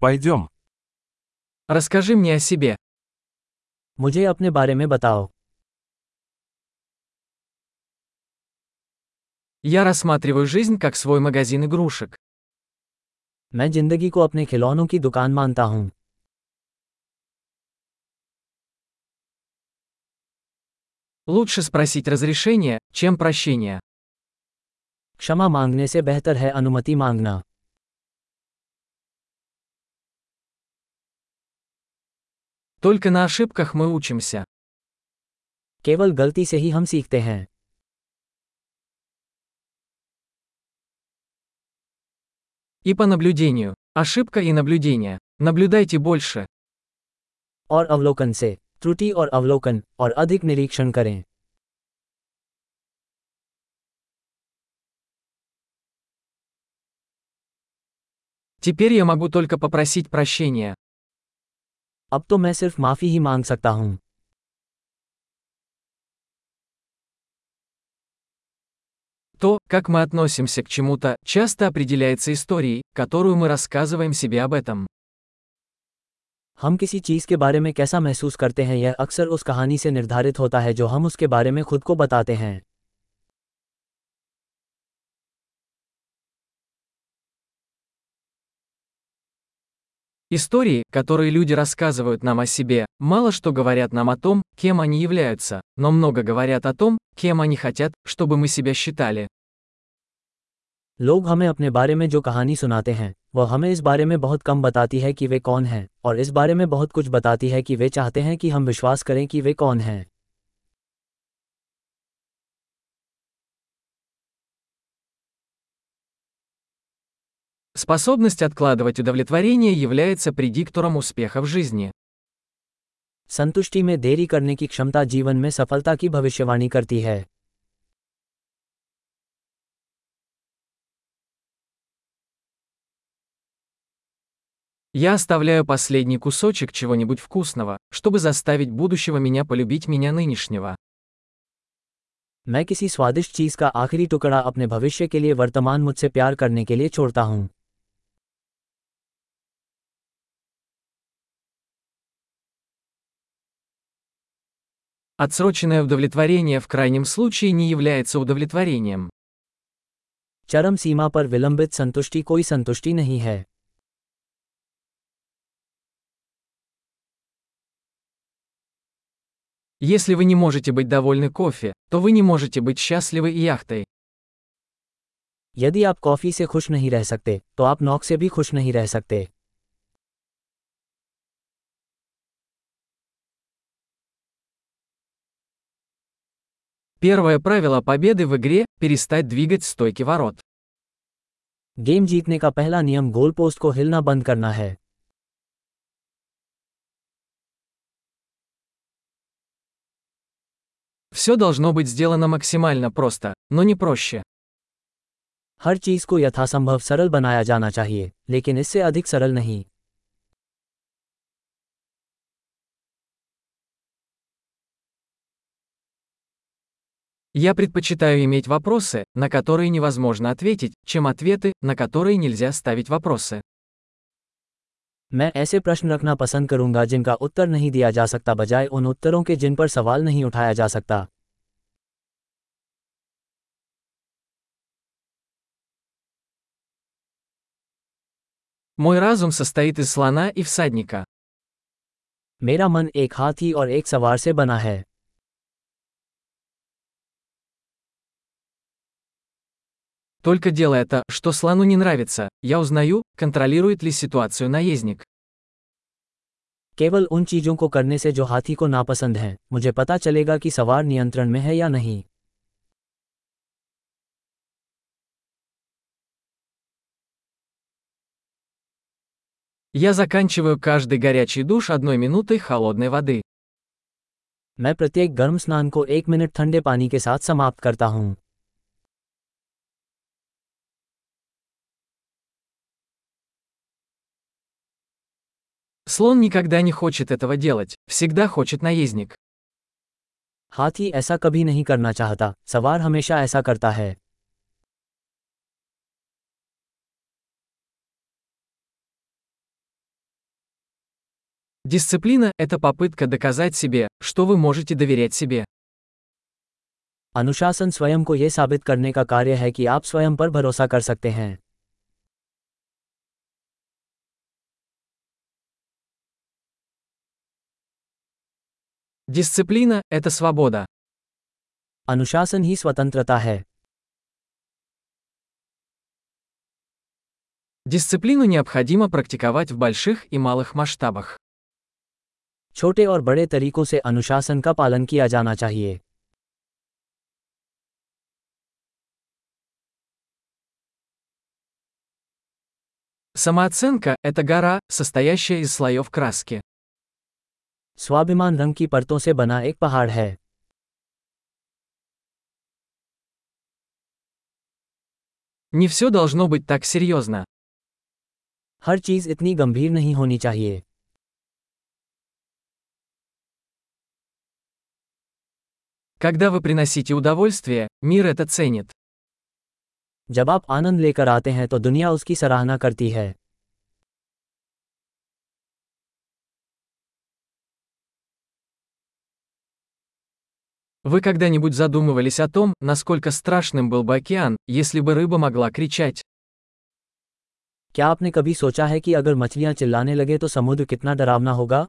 Пойдем. Расскажи мне о себе. मुझे अपने बारे में बताओ Я рассматриваю жизнь как свой магазин игрушек. मैं जिंदगी को अपने खिलौनों की दुकान मानता हूँ Лучше спросить разрешение, чем прощение. क्षमा मांगने से बेहतर है अनुमति मांगना Только на ошибках мы учимся. केवल गलती से ही हम सीखते हैं И по наблюдению. Ошибка и наблюдение. Наблюдайте больше. और अवलोकन से त्रुटि और अवलोकन और अधिक निरीक्षण करें Теперь я могу только попросить прощения. अब तो मैं सिर्फ माफी ही मांग सकता हूँ То, как мы относимся к чему-то, часто определяется историей, которую мы рассказываем себе об этом. हम किसी चीज़ के बारे में कैसा महसूस करते हैं यह अक्सर उस कहानी से निर्धारित होता है जो हम उसके बारे में खुद को बताते हैं Истории, которые люди рассказывают нам о себе, мало что говорят нам о том, кем они являются, но много говорят о том, кем они хотят, чтобы мы себя считали. लोग हमें अपने बारे में जो कहानी सुनाते हैं वह हमें इस बारे में बहुत कम बताती है कि वे कौन हैं और इस बारे में बहुत कुछ बताती है कि वे चाहते हैं कि हम विश्वास करें कि वे कौन हैं Способность откладывать удовлетворение является предиктором успеха в жизни. संतुष्टि में देरी करने की क्षमता जीवन में सफलता की भविष्यवाणी करती है Я оставляю последний кусочек чего-нибудь вкусного, чтобы заставить будущего меня полюбить меня нынешнего. मैं किसी स्वादिष्ट चीज का आखिरी टुकड़ा अपने भविष्य के लिए वर्तमान मुझसे प्यार करने के लिए छोड़ता हूँ Отсроченное удовлетворение в крайнем случае не является удовлетворением. चरम सीमा पर विलंबित संतुष्टि कोई संतुष्टि नहीं है Если вы не можете быть довольны кофе, то вы не можете быть счастливы и яхтой. यदि आप कॉफी से खुश नहीं रह सकते तो आप नौक से भी खुश नहीं रह सकते Первое правило победы в игре – перестать двигать стойки ворот. गेम जीतने का पहला नियम गोल पोस्ट को हिलना बंद करना है Все должно быть сделано максимально просто, но не проще. हर चीज को यथासंभव सरल बनाया जाना चाहिए लेकिन इससे अधिक सरल नहीं Я предпочитаю иметь вопросы, на которые невозможно ответить, чем ответы, на которые нельзя ставить вопросы. मैं ऐसे प्रश्न रखना पसंद करूंगा जिनका उत्तर नहीं दिया जा सकता बजाय उन उत्तरों के जिन पर सवाल नहीं उठाया जा सकता Мой разум состоит из слона и всадника. मेरा मन एक हाथी और एक सवार से बना है Только делая это, что слону не нравится, я узнаю, контролирует ли ситуацию наездник. केवल उन चीजों को करने से जो हाथी को नापसंद हैं मुझे पता चलेगा कि सवार नियंत्रण में है या नहीं Я заканчиваю каждый горячий душ одной минутой холодной воды. मैं प्रत्येक गर्म स्नान को एक मिनट ठंडे पानी के साथ समाप्त करता हूँ Слон никогда не хочет этого делать, всегда хочет наездник. हाथी ऐसा कभी नहीं करना चाहता सवार हमेशा ऐसा करता है Дисциплина – это попытка доказать себе, что вы можете доверять себе. अनुशासन स्वयं को यह साबित करने का कार्य है कि आप स्वयं पर भरोसा कर सकते हैं Дисциплина – это свобода. अनुशासन ही स्वतंत्रता है Дисциплину необходимо практиковать в больших и малых масштабах. छोटे और बड़े तरीकों से अनुशासन का पालन किया जाना चाहिए Самооценка – это гора, состоящая из слоев краски. स्वाभिमान रंग की परतों से बना एक पहाड़ है Не все должно быть так серьезно. हर चीज इतनी गंभीर नहीं होनी चाहिए Когда вы приносите удовольствие, мир это ценит. जब आप आनंद लेकर आते हैं तो दुनिया उसकी सराहना करती है Вы когда-нибудь задумывались о том, насколько страшным был бы океан, если бы рыба могла кричать? क्या आपने कभी सोचा है कि अगर मछलियां चिल्लाने लगे तो समुद्र कितना डरावना होगा